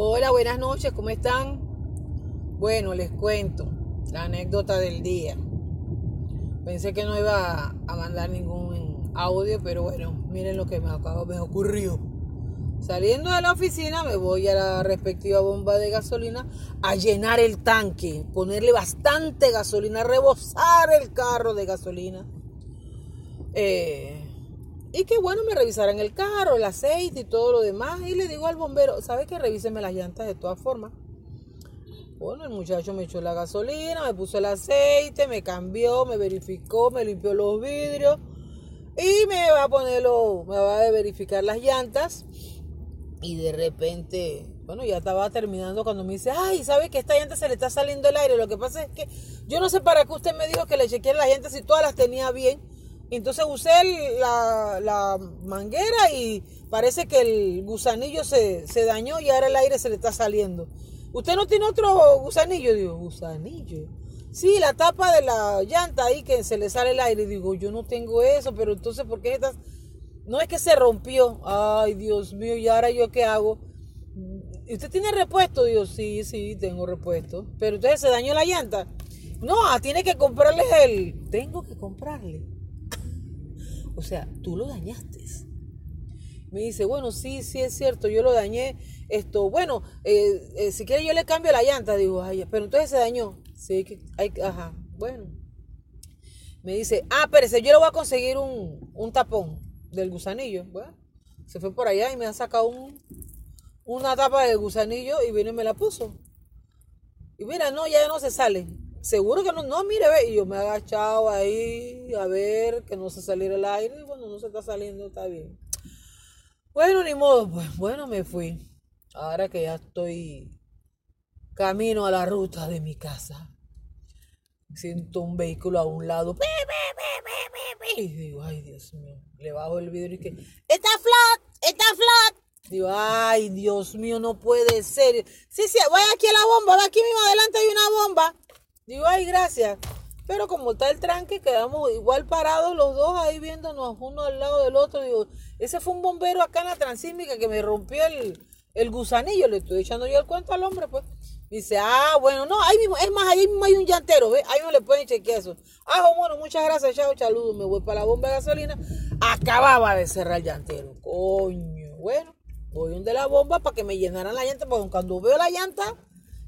Hola, buenas noches, ¿cómo están? Bueno, les cuento la anécdota del día. Pensé que no iba a mandar ningún audio, pero bueno, miren lo que me acabo ocurrió. Saliendo de la oficina me voy a la respectiva bomba de gasolina a llenar el tanque, ponerle bastante gasolina, rebosar el carro de gasolina. Eh, y que bueno, me revisaran el carro, el aceite y todo lo demás. Y le digo al bombero, ¿sabe que revíseme las llantas de todas formas? Bueno, el muchacho me echó la gasolina, me puso el aceite, me cambió, me verificó, me limpió los vidrios y me va a ponerlo, me va a verificar las llantas. Y de repente, bueno, ya estaba terminando cuando me dice, ay, ¿sabe que esta llanta se le está saliendo el aire? Lo que pasa es que yo no sé para qué usted me dijo que le chequeé las llantas si todas las tenía bien entonces usé la, manguera y parece que el gusanillo se, dañó y ahora el aire se le está saliendo. ¿Usted no tiene otro gusanillo? Digo, gusanillo. Sí, la tapa de la llanta ahí que se le sale el aire. Digo, yo no tengo eso, pero entonces, ¿por qué estás...? No es que se rompió. Ay, Dios mío, ¿y ahora yo qué hago? ¿Usted tiene repuesto? Digo, sí, sí, tengo repuesto. Pero entonces se dañó la llanta. No, tiene que comprarle el... Tengo que comprarle o sea, tú lo dañaste. Me dice, bueno, sí, sí es cierto, yo lo dañé. Esto, bueno, eh, eh, si quiere yo le cambio la llanta. Digo, ay, pero entonces se dañó. Sí, que hay, ajá, bueno. Me dice, ah, espérese, yo le voy a conseguir un, un tapón del gusanillo. Bueno, se fue por allá y me ha sacado un, una tapa del gusanillo y vino y me la puso. Y mira, no, ya no se sale seguro que no, no, mire, ve, y yo me he agachado ahí a ver que no se saliera el aire, y bueno, no se está saliendo, está bien. Bueno, ni modo, pues bueno, me fui. Ahora que ya estoy camino a la ruta de mi casa, siento un vehículo a un lado, y digo, ay Dios mío, le bajo el vidrio y que, está flat, está flat. Digo, ay, Dios mío, no puede ser. Sí, sí, voy aquí a la bomba, aquí mismo adelante hay una bomba. Digo, ay, gracias. Pero como está el tranque, quedamos igual parados los dos ahí viéndonos uno al lado del otro. Digo, ese fue un bombero acá en la transísmica que me rompió el, gusanillo. Le estoy echando yo el cuento al hombre, pues. Dice, ah, bueno, no, ahí mismo, es más, ahí mismo hay un llantero, ¿ves? Ahí no le pueden chequear eso. Ah, bueno, muchas gracias, chao, saludos. Me voy para la bomba de gasolina. Acababa de cerrar el llantero. Coño, bueno, voy donde la bomba para que me llenaran la llanta, porque cuando veo la llanta,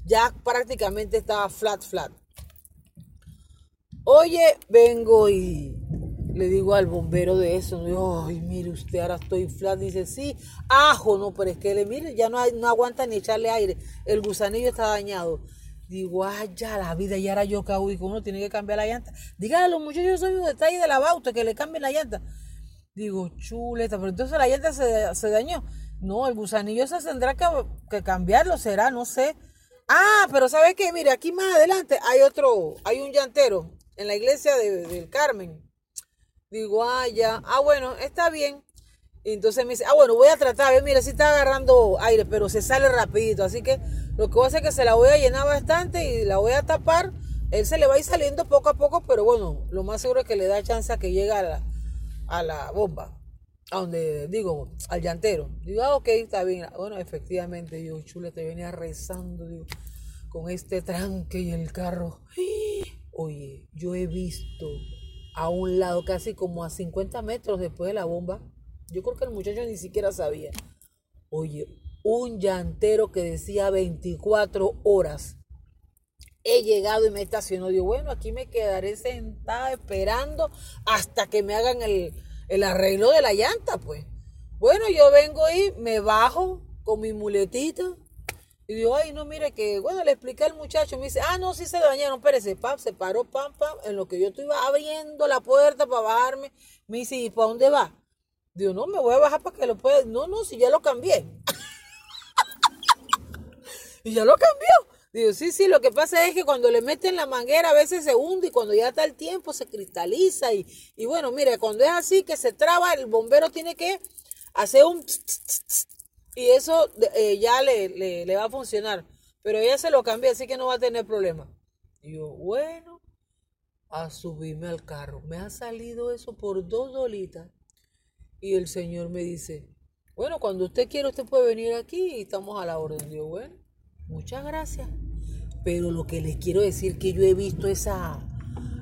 ya prácticamente estaba flat, flat. Oye, vengo y le digo al bombero de eso, ay, mire usted, ahora estoy flat. Dice, sí, ajo, no, pero es que le mire, ya no, no aguanta ni echarle aire. El gusanillo está dañado. Digo, ay, ya la vida, y ahora yo cago, y uno tiene que cambiar la llanta. Dígale a los muchachos, soy un detalle de la bauta, que le cambien la llanta. Digo, chuleta, pero entonces la llanta se, dañó. No, el gusanillo se tendrá que, que cambiarlo, será, no sé. Ah, pero ¿sabe qué? Mire, aquí más adelante hay otro, hay un llantero en la iglesia de, del Carmen. Digo, ah, ya, ah, bueno, está bien. Entonces me dice, ah, bueno, voy a tratar, a ver, mira, si está agarrando aire, pero se sale rapidito. Así que lo que voy a hacer es que se la voy a llenar bastante y la voy a tapar. Él se le va a ir saliendo poco a poco, pero bueno, lo más seguro es que le da chance a que llegue a la, a la bomba. A donde, digo, al llantero. Digo, ah, ok, está bien. Bueno, efectivamente, yo, chula, te venía rezando, digo, con este tranque y el carro. Oye, yo he visto a un lado, casi como a 50 metros después de la bomba, yo creo que el muchacho ni siquiera sabía. Oye, un llantero que decía 24 horas. He llegado y me estacionó. Digo, bueno, aquí me quedaré sentada esperando hasta que me hagan el, el arreglo de la llanta, pues. Bueno, yo vengo y me bajo con mi muletita y digo, ay, no, mire que, bueno, le expliqué al muchacho, me dice, ah, no, sí se dañaron, espérese, pam, se paró, pam, pam, en lo que yo estoy abriendo la puerta para bajarme, me dice, ¿y para dónde va? Digo, no, me voy a bajar para que lo pueda, no, no, si ya lo cambié. y ya lo cambió. Digo, sí, sí, lo que pasa es que cuando le meten la manguera a veces se hunde y cuando ya está el tiempo se cristaliza y, y bueno, mire, cuando es así que se traba, el bombero tiene que hacer un y eso eh, ya le, le, va a funcionar. Pero ella se lo cambia, así que no va a tener problema. Y yo, bueno, a subirme al carro. Me ha salido eso por dos dolitas. Y el señor me dice, Bueno, cuando usted quiera, usted puede venir aquí y estamos a la orden. Digo, bueno, muchas gracias. Pero lo que les quiero decir que yo he visto esa,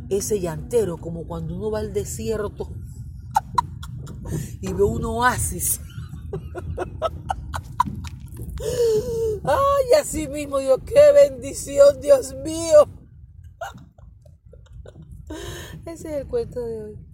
ese llantero como cuando uno va al desierto y ve un oasis. Ay, así mismo, Dios, qué bendición, Dios mío. Ese es el cuento de hoy.